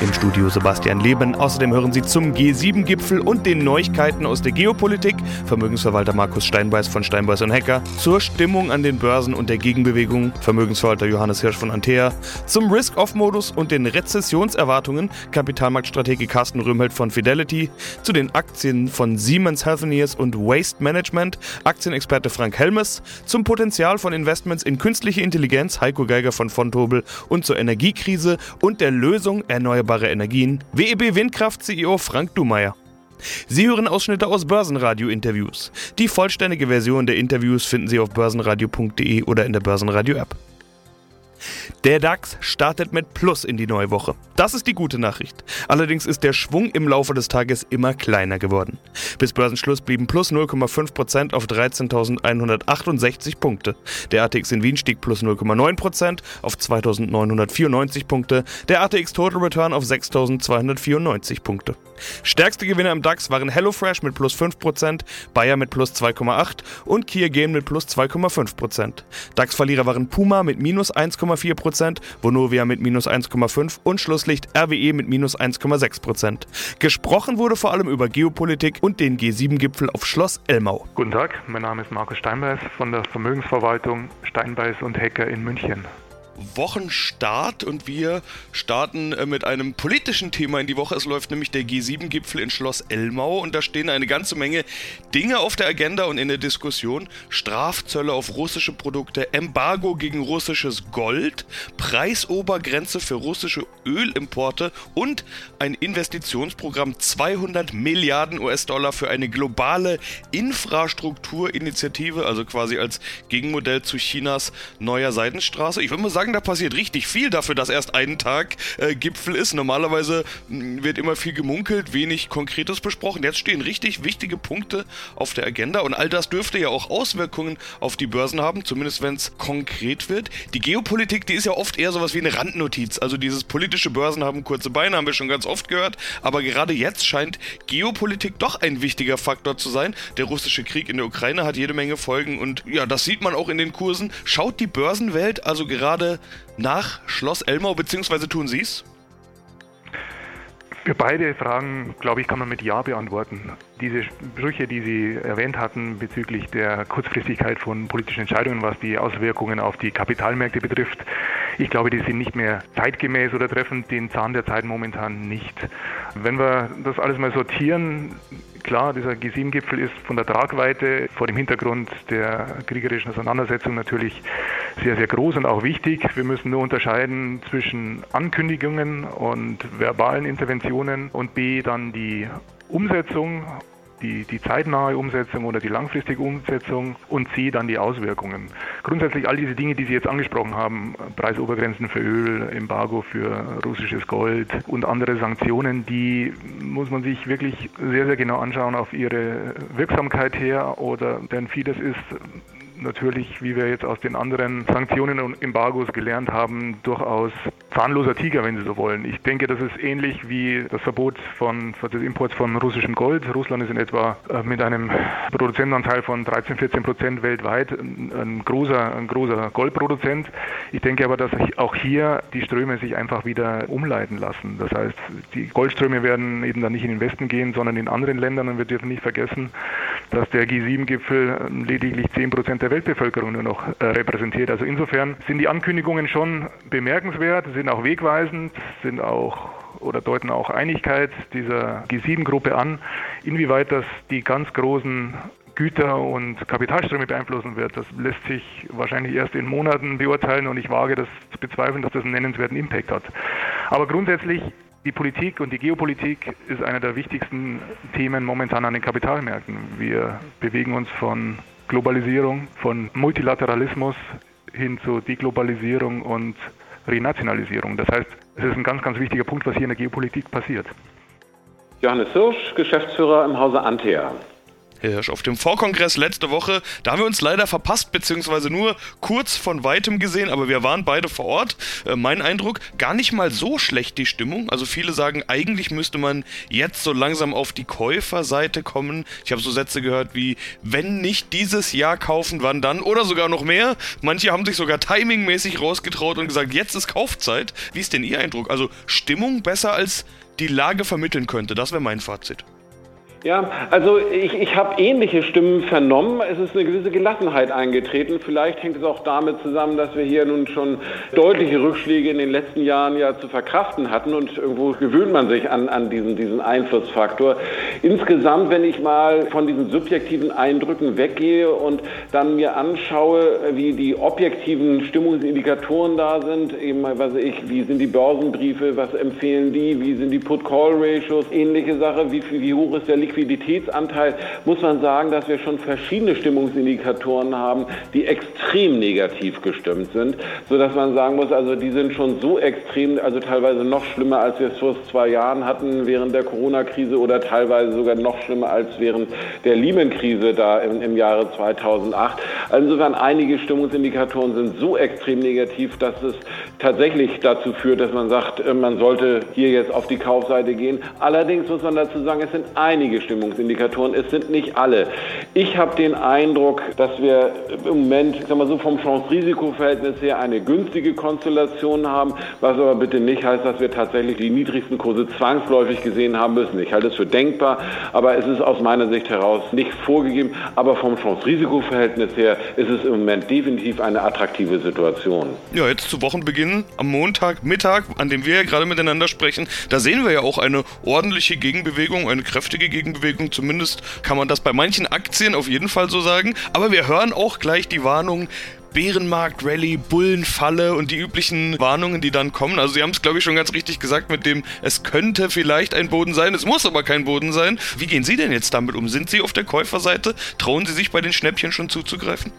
Im Studio Sebastian Leben. Außerdem hören Sie zum G7-Gipfel und den Neuigkeiten aus der Geopolitik. Vermögensverwalter Markus Steinbeiß von Steinbeiß und Hacker, zur Stimmung an den Börsen und der Gegenbewegung. Vermögensverwalter Johannes Hirsch von Antea, zum Risk-Off-Modus und den Rezessionserwartungen. Kapitalmarktstratege Carsten Röhmheld von Fidelity, zu den Aktien von Siemens Healthineers und Waste Management, Aktienexperte Frank Helmes, zum Potenzial von Investments in künstliche Intelligenz. Heiko Geiger von Fontobel und zur Energiekrise und der Lösung erneuerbare Energien, WEB Windkraft CEO Frank Dumeyer. Sie hören Ausschnitte aus Börsenradio-Interviews. Die vollständige Version der Interviews finden Sie auf börsenradio.de oder in der Börsenradio-App. Der DAX startet mit Plus in die neue Woche. Das ist die gute Nachricht. Allerdings ist der Schwung im Laufe des Tages immer kleiner geworden. Bis Börsenschluss blieben plus 0,5% auf 13.168 Punkte. Der ATX in Wien stieg plus 0,9% auf 2.994 Punkte. Der ATX Total Return auf 6.294 Punkte. Stärkste Gewinner im DAX waren HelloFresh mit plus 5%, Bayer mit plus 2,8% und Kia Game mit plus 2,5%. DAX-Verlierer waren Puma mit minus 1,4%, Vonovia mit minus 1,5% und Schlusslicht RWE mit minus 1,6%. Gesprochen wurde vor allem über Geopolitik und den G7-Gipfel auf Schloss Elmau. Guten Tag, mein Name ist Markus Steinbeiß von der Vermögensverwaltung Steinbeiß und Hecker in München. Wochenstart und wir starten äh, mit einem politischen Thema in die Woche. Es läuft nämlich der G7-Gipfel in Schloss Elmau und da stehen eine ganze Menge Dinge auf der Agenda und in der Diskussion. Strafzölle auf russische Produkte, Embargo gegen russisches Gold, Preisobergrenze für russische Ölimporte und ein Investitionsprogramm 200 Milliarden US-Dollar für eine globale Infrastrukturinitiative, also quasi als Gegenmodell zu Chinas neuer Seidenstraße. Ich würde mal sagen, sagen, da passiert richtig viel dafür, dass erst ein Tag äh, Gipfel ist. Normalerweise hm, wird immer viel gemunkelt, wenig Konkretes besprochen. Jetzt stehen richtig wichtige Punkte auf der Agenda und all das dürfte ja auch Auswirkungen auf die Börsen haben, zumindest wenn es konkret wird. Die Geopolitik, die ist ja oft eher sowas wie eine Randnotiz. Also dieses politische Börsen haben kurze Beine, haben wir schon ganz oft gehört. Aber gerade jetzt scheint Geopolitik doch ein wichtiger Faktor zu sein. Der russische Krieg in der Ukraine hat jede Menge Folgen und ja, das sieht man auch in den Kursen. Schaut die Börsenwelt also gerade nach Schloss Elmau, beziehungsweise tun Sie es? Für beide Fragen, glaube ich, kann man mit Ja beantworten. Diese Sprüche, die Sie erwähnt hatten bezüglich der Kurzfristigkeit von politischen Entscheidungen, was die Auswirkungen auf die Kapitalmärkte betrifft, ich glaube, die sind nicht mehr zeitgemäß oder treffen den Zahn der Zeit momentan nicht. Wenn wir das alles mal sortieren, klar, dieser G7-Gipfel ist von der Tragweite vor dem Hintergrund der kriegerischen Auseinandersetzung natürlich sehr, sehr groß und auch wichtig. Wir müssen nur unterscheiden zwischen Ankündigungen und verbalen Interventionen und B dann die Umsetzung die, die zeitnahe Umsetzung oder die langfristige Umsetzung und C dann die Auswirkungen. Grundsätzlich all diese Dinge, die Sie jetzt angesprochen haben, Preisobergrenzen für Öl, Embargo für russisches Gold und andere Sanktionen, die muss man sich wirklich sehr, sehr genau anschauen auf ihre Wirksamkeit her oder denn vieles ist natürlich, wie wir jetzt aus den anderen Sanktionen und Embargos gelernt haben, durchaus zahnloser Tiger, wenn Sie so wollen. Ich denke, das ist ähnlich wie das Verbot von, des Imports von russischem Gold. Russland ist in etwa äh, mit einem Produzentenanteil von 13, 14 Prozent weltweit ein, großer, ein großer Goldproduzent. Ich denke aber, dass auch hier die Ströme sich einfach wieder umleiten lassen. Das heißt, die Goldströme werden eben dann nicht in den Westen gehen, sondern in anderen Ländern. Und wir dürfen nicht vergessen, dass der G7-Gipfel lediglich 10 Prozent der Weltbevölkerung nur noch äh, repräsentiert. Also insofern sind die Ankündigungen schon bemerkenswert, sind auch wegweisend, sind auch oder deuten auch Einigkeit dieser G7-Gruppe an. Inwieweit das die ganz großen Güter- und Kapitalströme beeinflussen wird, das lässt sich wahrscheinlich erst in Monaten beurteilen und ich wage das zu bezweifeln, dass das einen nennenswerten Impact hat. Aber grundsätzlich die Politik und die Geopolitik ist einer der wichtigsten Themen momentan an den Kapitalmärkten. Wir bewegen uns von Globalisierung, von Multilateralismus hin zu Deglobalisierung und Renationalisierung. Das heißt, es ist ein ganz, ganz wichtiger Punkt, was hier in der Geopolitik passiert. Johannes Hirsch, Geschäftsführer im Hause Antea. Hirsch, auf dem Vorkongress letzte Woche, da haben wir uns leider verpasst, beziehungsweise nur kurz von weitem gesehen, aber wir waren beide vor Ort. Äh, mein Eindruck, gar nicht mal so schlecht die Stimmung. Also viele sagen, eigentlich müsste man jetzt so langsam auf die Käuferseite kommen. Ich habe so Sätze gehört wie, wenn nicht dieses Jahr kaufen, wann dann? Oder sogar noch mehr. Manche haben sich sogar timingmäßig rausgetraut und gesagt, jetzt ist Kaufzeit. Wie ist denn Ihr Eindruck? Also Stimmung besser als die Lage vermitteln könnte. Das wäre mein Fazit. Ja, also ich, ich habe ähnliche Stimmen vernommen. Es ist eine gewisse Gelassenheit eingetreten. Vielleicht hängt es auch damit zusammen, dass wir hier nun schon deutliche Rückschläge in den letzten Jahren ja zu verkraften hatten und irgendwo gewöhnt man sich an, an diesen, diesen Einflussfaktor. Insgesamt, wenn ich mal von diesen subjektiven Eindrücken weggehe und dann mir anschaue, wie die objektiven Stimmungsindikatoren da sind, eben, was ich, wie sind die Börsenbriefe, was empfehlen die, wie sind die Put-Call-Ratios, ähnliche Sache, wie, wie hoch ist der Liquiditätsanteil muss man sagen, dass wir schon verschiedene Stimmungsindikatoren haben, die extrem negativ gestimmt sind, sodass man sagen muss, also die sind schon so extrem, also teilweise noch schlimmer, als wir es vor zwei Jahren hatten während der Corona-Krise oder teilweise sogar noch schlimmer als während der Lehman-Krise da im, im Jahre 2008. Insofern einige Stimmungsindikatoren sind so extrem negativ, dass es tatsächlich dazu führt, dass man sagt, äh, man sollte hier jetzt auf die Kaufseite gehen. Allerdings muss man dazu sagen, es sind einige Stimmungsindikatoren, es sind nicht alle. Ich habe den Eindruck, dass wir im Moment, ich sag mal so vom Chance-Risiko-Verhältnis her eine günstige Konstellation haben, was aber bitte nicht heißt, dass wir tatsächlich die niedrigsten Kurse zwangsläufig gesehen haben müssen. Ich halte es für denkbar, aber es ist aus meiner Sicht heraus nicht vorgegeben. Aber vom Chance-Risiko-Verhältnis her ist es im Moment definitiv eine attraktive Situation. Ja, jetzt zu Wochenbeginn am Montag, Mittag, an dem wir ja gerade miteinander sprechen, da sehen wir ja auch eine ordentliche Gegenbewegung, eine kräftige Gegenbewegung Gegenbewegung. Zumindest kann man das bei manchen Aktien auf jeden Fall so sagen. Aber wir hören auch gleich die Warnung, Bärenmarkt, Rallye, Bullenfalle und die üblichen Warnungen, die dann kommen. Also Sie haben es, glaube ich, schon ganz richtig gesagt mit dem, es könnte vielleicht ein Boden sein, es muss aber kein Boden sein. Wie gehen Sie denn jetzt damit um? Sind Sie auf der Käuferseite? Trauen Sie sich bei den Schnäppchen schon zuzugreifen?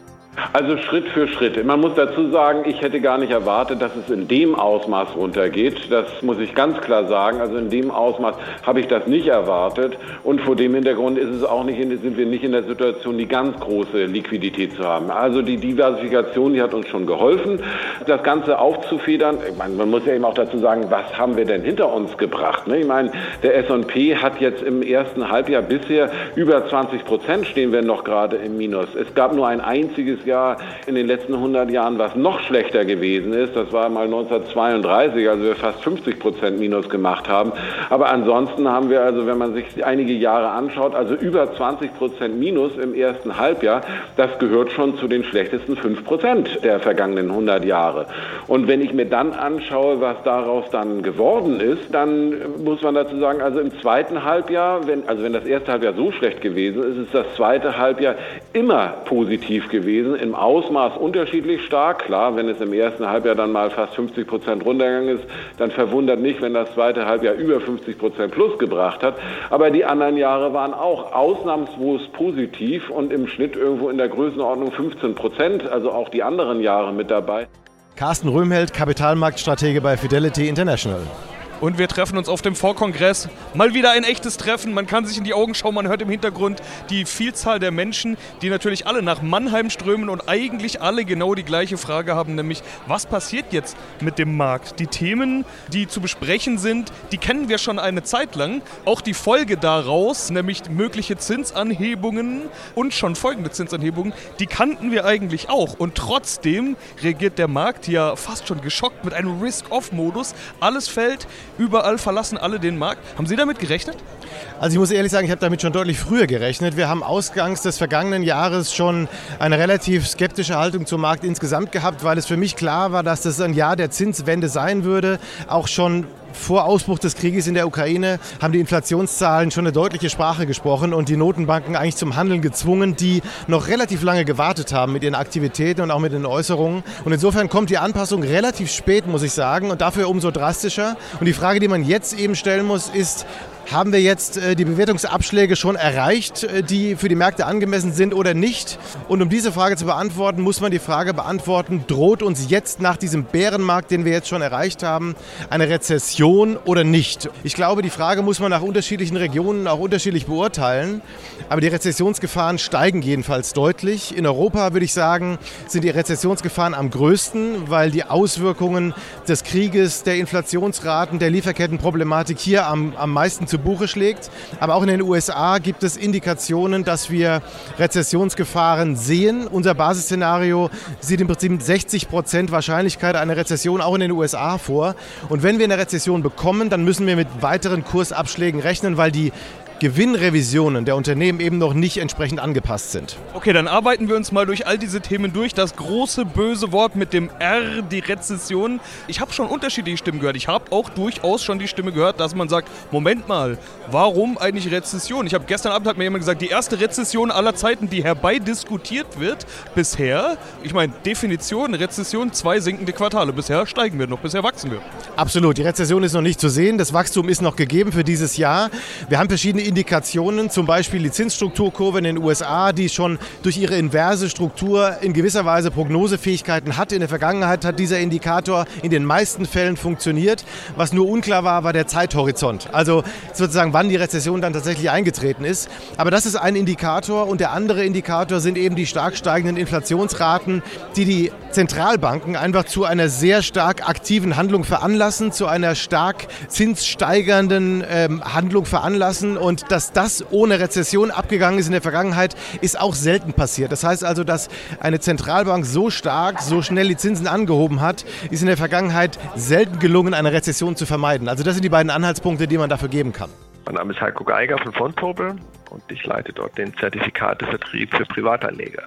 Also Schritt für Schritt. Man muss dazu sagen, ich hätte gar nicht erwartet, dass es in dem Ausmaß runtergeht. Das muss ich ganz klar sagen. Also in dem Ausmaß habe ich das nicht erwartet. Und vor dem Hintergrund ist es auch nicht, sind wir nicht in der Situation, die ganz große Liquidität zu haben. Also die Diversifikation, die hat uns schon geholfen, das Ganze aufzufedern. Meine, man muss ja eben auch dazu sagen, was haben wir denn hinter uns gebracht? Ne? Ich meine, der S&P hat jetzt im ersten Halbjahr bisher über 20 Prozent stehen wir noch gerade im Minus. Es gab nur ein einziges Jahr in den letzten 100 Jahren, was noch schlechter gewesen ist. Das war mal 1932, also wir fast 50 Prozent Minus gemacht haben. Aber ansonsten haben wir also, wenn man sich einige Jahre anschaut, also über 20 Prozent Minus im ersten Halbjahr. Das gehört schon zu den schlechtesten 5 Prozent der vergangenen 100 Jahre. Und wenn ich mir dann anschaue, was daraus dann geworden ist, dann muss man dazu sagen, also im zweiten Halbjahr, wenn, also wenn das erste Halbjahr so schlecht gewesen ist, ist das zweite Halbjahr immer positiv gewesen im Ausmaß unterschiedlich stark. Klar, wenn es im ersten Halbjahr dann mal fast 50 Prozent runtergegangen ist, dann verwundert nicht, wenn das zweite Halbjahr über 50 Prozent plus gebracht hat. Aber die anderen Jahre waren auch ausnahmslos positiv und im Schnitt irgendwo in der Größenordnung 15 Prozent, also auch die anderen Jahre mit dabei. Carsten Röhmheld, Kapitalmarktstratege bei Fidelity International. Und wir treffen uns auf dem Vorkongress. Mal wieder ein echtes Treffen. Man kann sich in die Augen schauen. Man hört im Hintergrund die Vielzahl der Menschen, die natürlich alle nach Mannheim strömen und eigentlich alle genau die gleiche Frage haben, nämlich was passiert jetzt mit dem Markt? Die Themen, die zu besprechen sind, die kennen wir schon eine Zeit lang. Auch die Folge daraus, nämlich mögliche Zinsanhebungen und schon folgende Zinsanhebungen, die kannten wir eigentlich auch. Und trotzdem reagiert der Markt ja fast schon geschockt mit einem Risk-Off-Modus. Alles fällt. Überall verlassen alle den Markt. Haben Sie damit gerechnet? Also ich muss ehrlich sagen, ich habe damit schon deutlich früher gerechnet. Wir haben ausgangs des vergangenen Jahres schon eine relativ skeptische Haltung zum Markt insgesamt gehabt, weil es für mich klar war, dass das ein Jahr der Zinswende sein würde. Auch schon vor Ausbruch des Krieges in der Ukraine haben die Inflationszahlen schon eine deutliche Sprache gesprochen und die Notenbanken eigentlich zum Handeln gezwungen, die noch relativ lange gewartet haben mit ihren Aktivitäten und auch mit den Äußerungen. Und insofern kommt die Anpassung relativ spät, muss ich sagen, und dafür umso drastischer. Und die Frage, die man jetzt eben stellen muss, ist, haben wir jetzt äh, die Bewertungsabschläge schon erreicht, äh, die für die Märkte angemessen sind oder nicht? Und um diese Frage zu beantworten, muss man die Frage beantworten, droht uns jetzt nach diesem Bärenmarkt, den wir jetzt schon erreicht haben, eine Rezession? Oder nicht? Ich glaube, die Frage muss man nach unterschiedlichen Regionen auch unterschiedlich beurteilen. Aber die Rezessionsgefahren steigen jedenfalls deutlich. In Europa würde ich sagen, sind die Rezessionsgefahren am größten, weil die Auswirkungen des Krieges, der Inflationsraten, der Lieferkettenproblematik hier am, am meisten zu Buche schlägt. Aber auch in den USA gibt es Indikationen, dass wir Rezessionsgefahren sehen. Unser Basisszenario sieht im Prinzip 60 Prozent Wahrscheinlichkeit einer Rezession auch in den USA vor. Und wenn wir eine Rezession bekommen, dann müssen wir mit weiteren Kursabschlägen rechnen, weil die Gewinnrevisionen der Unternehmen eben noch nicht entsprechend angepasst sind. Okay, dann arbeiten wir uns mal durch all diese Themen durch. Das große böse Wort mit dem R, die Rezession. Ich habe schon unterschiedliche Stimmen gehört. Ich habe auch durchaus schon die Stimme gehört, dass man sagt, Moment mal, warum eigentlich Rezession? Ich habe gestern Abend hat mir jemand gesagt, die erste Rezession aller Zeiten, die herbeidiskutiert wird bisher. Ich meine, Definition Rezession, zwei sinkende Quartale. Bisher steigen wir noch, bisher wachsen wir. Absolut, die Rezession ist noch nicht zu sehen. Das Wachstum ist noch gegeben für dieses Jahr. Wir haben verschiedene Indikationen, zum Beispiel die Zinsstrukturkurve in den USA, die schon durch ihre inverse Struktur in gewisser Weise Prognosefähigkeiten hat. In der Vergangenheit hat dieser Indikator in den meisten Fällen funktioniert. Was nur unklar war, war der Zeithorizont. Also sozusagen, wann die Rezession dann tatsächlich eingetreten ist. Aber das ist ein Indikator und der andere Indikator sind eben die stark steigenden Inflationsraten, die die Zentralbanken einfach zu einer sehr stark aktiven Handlung veranlassen, zu einer stark zinssteigernden ähm, Handlung veranlassen und und dass das ohne Rezession abgegangen ist in der Vergangenheit, ist auch selten passiert. Das heißt also, dass eine Zentralbank so stark, so schnell die Zinsen angehoben hat, ist in der Vergangenheit selten gelungen, eine Rezession zu vermeiden. Also das sind die beiden Anhaltspunkte, die man dafür geben kann. Mein Name ist Heiko Geiger von Fontobel und ich leite dort den Zertifikatevertrieb für Privatanleger.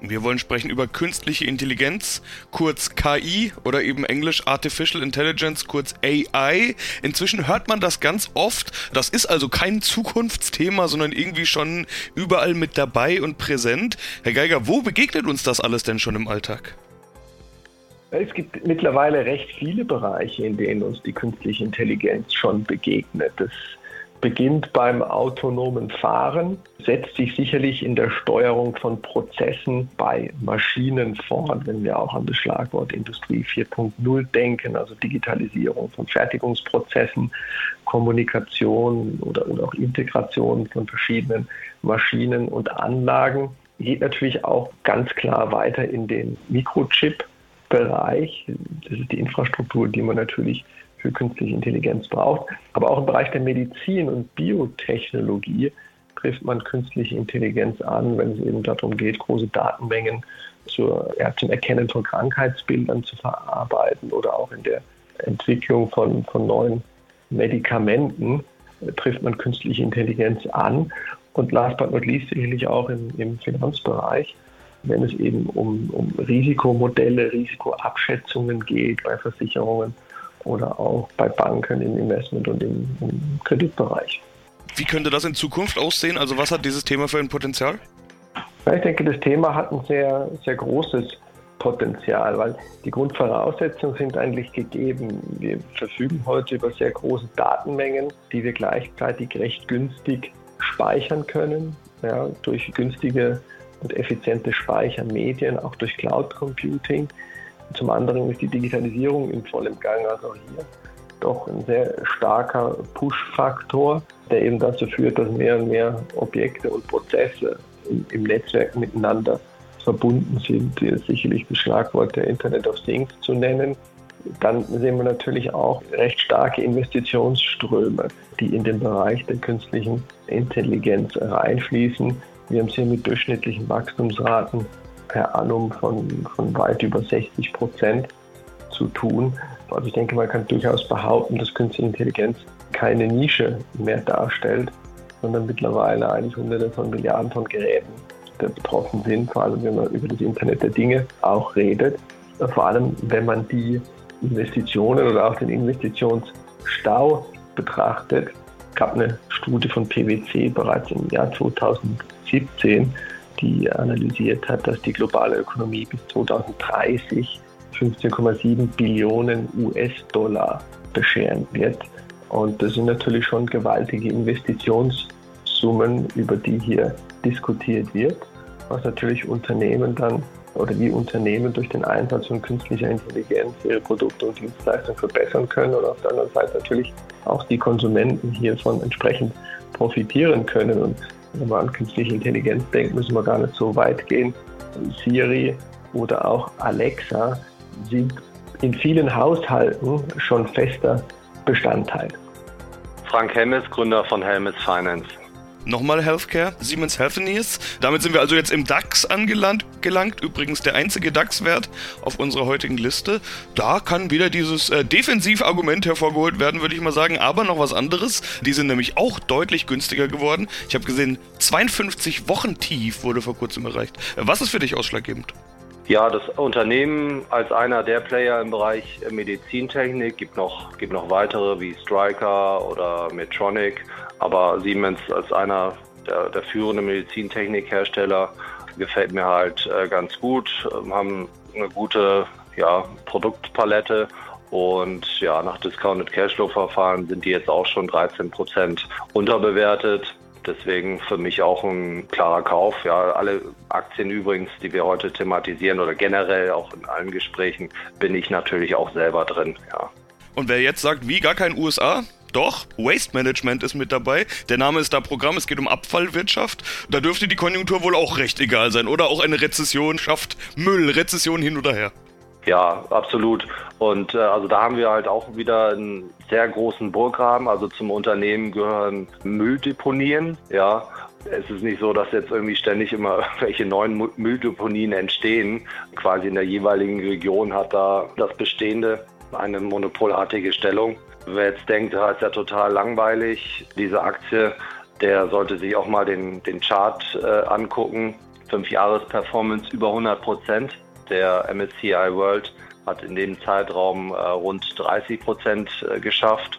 Wir wollen sprechen über künstliche Intelligenz, kurz KI oder eben englisch Artificial Intelligence, kurz AI. Inzwischen hört man das ganz oft. Das ist also kein Zukunftsthema, sondern irgendwie schon überall mit dabei und präsent. Herr Geiger, wo begegnet uns das alles denn schon im Alltag? Es gibt mittlerweile recht viele Bereiche, in denen uns die künstliche Intelligenz schon begegnet. Das beginnt beim autonomen Fahren, setzt sich sicherlich in der Steuerung von Prozessen bei Maschinen fort, wenn wir auch an das Schlagwort Industrie 4.0 denken, also Digitalisierung von Fertigungsprozessen, Kommunikation oder, oder auch Integration von verschiedenen Maschinen und Anlagen. Geht natürlich auch ganz klar weiter in den Mikrochip-Bereich. Das ist die Infrastruktur, die man natürlich für künstliche Intelligenz braucht. Aber auch im Bereich der Medizin und Biotechnologie trifft man künstliche Intelligenz an, wenn es eben darum geht, große Datenmengen zur, ja, zum Erkennen von Krankheitsbildern zu verarbeiten oder auch in der Entwicklung von, von neuen Medikamenten äh, trifft man künstliche Intelligenz an. Und last but not least sicherlich auch im, im Finanzbereich, wenn es eben um, um Risikomodelle, Risikoabschätzungen geht bei Versicherungen oder auch bei Banken im Investment- und im, im Kreditbereich. Wie könnte das in Zukunft aussehen? Also was hat dieses Thema für ein Potenzial? Ja, ich denke, das Thema hat ein sehr, sehr großes Potenzial, weil die Grundvoraussetzungen sind eigentlich gegeben. Wir verfügen heute über sehr große Datenmengen, die wir gleichzeitig recht günstig speichern können, ja, durch günstige und effiziente Speichermedien, auch durch Cloud Computing. Zum anderen ist die Digitalisierung in vollem Gang, also hier doch ein sehr starker Push-Faktor, der eben dazu führt, dass mehr und mehr Objekte und Prozesse im Netzwerk miteinander verbunden sind. Hier ist sicherlich das Schlagwort der Internet of Things zu nennen. Dann sehen wir natürlich auch recht starke Investitionsströme, die in den Bereich der künstlichen Intelligenz reinfließen. Wir haben es hier mit durchschnittlichen Wachstumsraten per annum von, von weit über 60 Prozent zu tun. Also ich denke, man kann durchaus behaupten, dass Künstliche Intelligenz keine Nische mehr darstellt, sondern mittlerweile eigentlich hunderte von Milliarden von Geräten betroffen sind, vor allem wenn man über das Internet der Dinge auch redet. Vor allem, wenn man die Investitionen oder auch den Investitionsstau betrachtet. Es gab eine Studie von PwC bereits im Jahr 2017, die analysiert hat, dass die globale Ökonomie bis 2030 15,7 Billionen US-Dollar bescheren wird. Und das sind natürlich schon gewaltige Investitionssummen, über die hier diskutiert wird, was natürlich Unternehmen dann oder wie Unternehmen durch den Einsatz von künstlicher Intelligenz ihre Produkte und Dienstleistungen verbessern können und auf der anderen Seite natürlich auch die Konsumenten hiervon entsprechend profitieren können. Und wenn man an künstliche Intelligenz denkt, müssen wir gar nicht so weit gehen. Siri oder auch Alexa sind in vielen Haushalten schon fester Bestandteil. Frank Helmes, Gründer von Helmes Finance. Nochmal Healthcare, Siemens Healthineers. Damit sind wir also jetzt im DAX angelangt, gelangt. Übrigens der einzige DAX-Wert auf unserer heutigen Liste. Da kann wieder dieses äh, Defensivargument hervorgeholt werden, würde ich mal sagen. Aber noch was anderes. Die sind nämlich auch deutlich günstiger geworden. Ich habe gesehen, 52 Wochen tief wurde vor kurzem erreicht. Was ist für dich ausschlaggebend? Ja, das Unternehmen als einer der Player im Bereich Medizintechnik. Gibt noch, gibt noch weitere wie Stryker oder Medtronic. Aber Siemens als einer der, der führenden Medizintechnikhersteller gefällt mir halt äh, ganz gut, ähm, haben eine gute ja, Produktpalette. Und ja, nach Discounted Cashflow-Verfahren sind die jetzt auch schon 13 Prozent unterbewertet. Deswegen für mich auch ein klarer Kauf. Ja, alle Aktien übrigens, die wir heute thematisieren oder generell auch in allen Gesprächen, bin ich natürlich auch selber drin. Ja. Und wer jetzt sagt, wie gar kein USA, doch, Waste Management ist mit dabei. Der Name ist da Programm, es geht um Abfallwirtschaft. Da dürfte die Konjunktur wohl auch recht egal sein. Oder auch eine Rezession schafft Müll, Rezession hin oder her. Ja, absolut. Und äh, also da haben wir halt auch wieder einen sehr großen Burggraben. Also zum Unternehmen gehören Mülldeponien, ja. Es ist nicht so, dass jetzt irgendwie ständig immer welche neuen Mülldeponien entstehen. Quasi in der jeweiligen Region hat da das Bestehende eine monopolartige Stellung. Wer jetzt denkt, das ist ja total langweilig, diese Aktie, der sollte sich auch mal den, den Chart äh, angucken. Fünf Jahres Performance über 100 Prozent. Der MSCI World hat in dem Zeitraum äh, rund 30 Prozent äh, geschafft.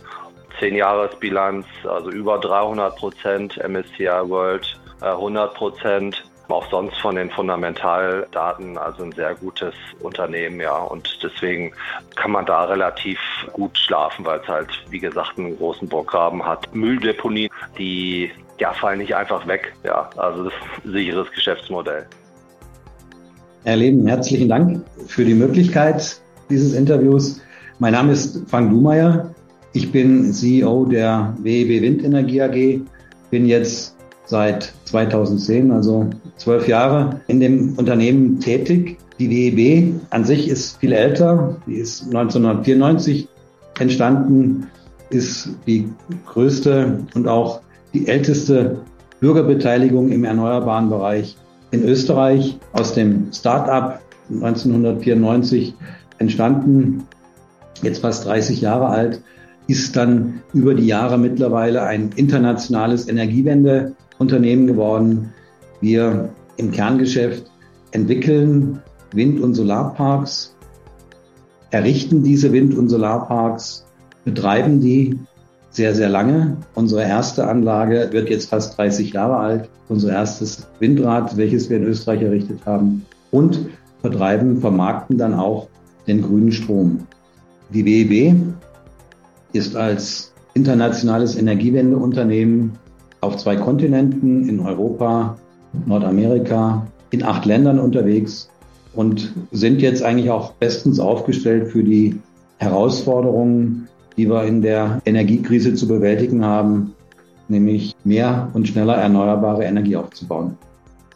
Zehn Jahresbilanz, also über 300 Prozent. MSCI World 100 äh, Prozent auch sonst von den Fundamentaldaten also ein sehr gutes Unternehmen, ja. Und deswegen kann man da relativ gut schlafen, weil es halt, wie gesagt, einen großen Burggraben hat. Mülldeponie, die ja, fallen nicht einfach weg. Ja, also das ist ein sicheres Geschäftsmodell. Herr Leben, herzlichen Dank für die Möglichkeit dieses Interviews. Mein Name ist Frank Dumeyer. Ich bin CEO der WEB Windenergie AG, bin jetzt seit 2010, also zwölf Jahre, in dem Unternehmen tätig. Die WEB an sich ist viel älter. Die ist 1994 entstanden, ist die größte und auch die älteste Bürgerbeteiligung im erneuerbaren Bereich in Österreich. Aus dem Start-up 1994 entstanden, jetzt fast 30 Jahre alt, ist dann über die Jahre mittlerweile ein internationales Energiewende Unternehmen geworden. Wir im Kerngeschäft entwickeln Wind- und Solarparks, errichten diese Wind- und Solarparks, betreiben die sehr, sehr lange. Unsere erste Anlage wird jetzt fast 30 Jahre alt. Unser erstes Windrad, welches wir in Österreich errichtet haben. Und vertreiben, vermarkten dann auch den grünen Strom. Die WEB ist als internationales Energiewendeunternehmen auf zwei Kontinenten, in Europa, Nordamerika, in acht Ländern unterwegs und sind jetzt eigentlich auch bestens aufgestellt für die Herausforderungen, die wir in der Energiekrise zu bewältigen haben, nämlich mehr und schneller erneuerbare Energie aufzubauen.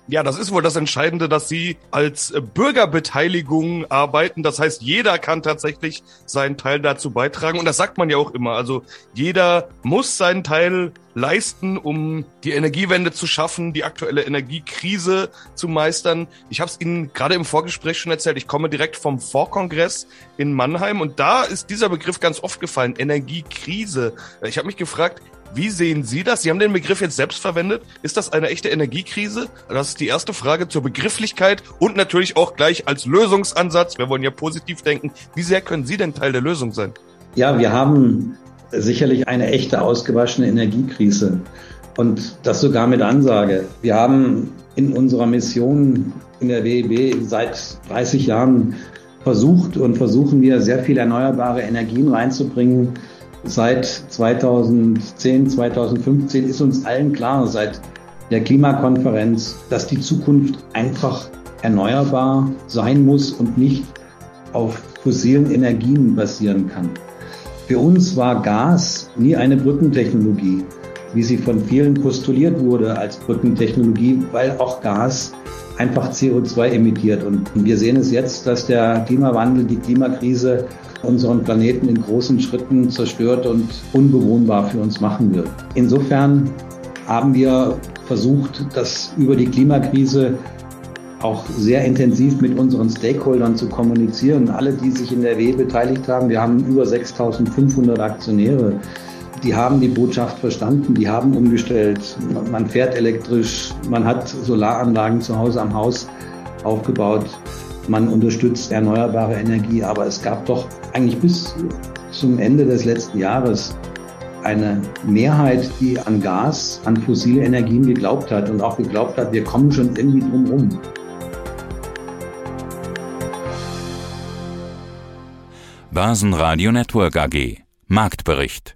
Ja, das ist wohl das Entscheidende, dass sie als äh, Bürgerbeteiligung arbeiten. Das heißt, jeder kann tatsächlich seinen Teil dazu beitragen. Und das sagt man ja auch immer. Also jeder muss seinen Teil leisten, um die Energiewende zu schaffen, die aktuelle Energiekrise zu meistern. Ich habe es Ihnen gerade im Vorgespräch schon erzählt. Ich komme direkt vom Vorkongress in Mannheim und da ist dieser Begriff ganz oft gefallen, Energiekrise. Ich habe mich gefragt, wie sehen Sie das? Sie haben den Begriff jetzt selbst verwendet. Ist das eine echte Energiekrise? Das ist die erste Frage zur Begrifflichkeit und natürlich auch gleich als Lösungsansatz. Wir wollen ja positiv denken. Wie sehr können Sie denn Teil der Lösung sein? Ja, wir haben sicherlich eine echte ausgewaschene Energiekrise und das sogar mit Ansage. Wir haben in unserer Mission in der WEB seit 30 Jahren versucht und versuchen wir sehr viel erneuerbare Energien reinzubringen seit 2010, 2015 ist uns allen klar, seit der Klimakonferenz, dass die Zukunft einfach erneuerbar sein muss und nicht auf fossilen Energien basieren kann. Für uns war Gas nie eine Brückentechnologie, wie sie von vielen postuliert wurde als Brückentechnologie, weil auch Gas einfach CO2 emittiert. Und wir sehen es jetzt, dass der Klimawandel, die Klimakrise unseren Planeten in großen Schritten zerstört und unbewohnbar für uns machen wird. Insofern haben wir versucht, das über die Klimakrise auch sehr intensiv mit unseren Stakeholdern zu kommunizieren. Alle, die sich in der WE beteiligt haben, wir haben über 6500 Aktionäre, die haben die Botschaft verstanden, die haben umgestellt. Man fährt elektrisch, man hat Solaranlagen zu Hause am Haus aufgebaut, man unterstützt erneuerbare Energie, aber es gab doch eigentlich bis zum Ende des letzten Jahres eine Mehrheit, die an Gas, an fossile Energien geglaubt hat und auch geglaubt hat, wir kommen schon irgendwie drum rum. Börsenradio Network AG Marktbericht